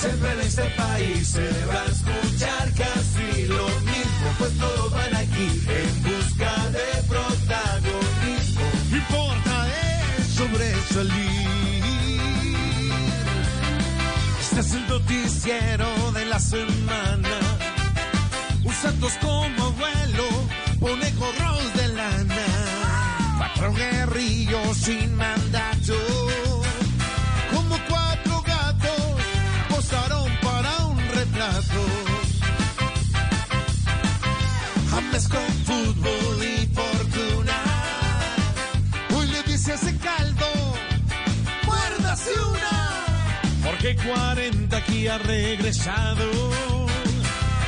Siempre en este país se va a escuchar casi lo mismo, pues todos van aquí en busca de protagonismo. No importa es sobresalir. Este es el noticiero de la semana. Un Santos como abuelo, pone gorros de lana. Cuatro guerrillos sin mandato. Hammes con fútbol y fortuna. Hoy le dice ese caldo, muérdase una. Porque 40 aquí ha regresado.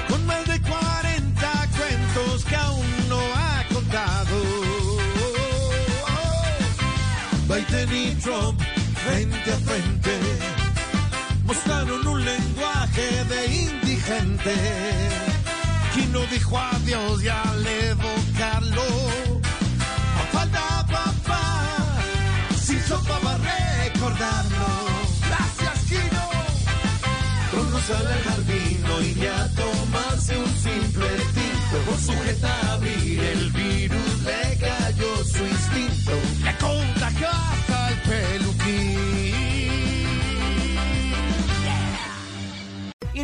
Con más de 40 cuentos que aún no ha contado. Biden y Trump frente a frente indigente. Quien no dijo adiós ya le evocarlo. Papá, sin sopa va a recordarlo. Gracias, Kino. Bruno sale al jardín hoy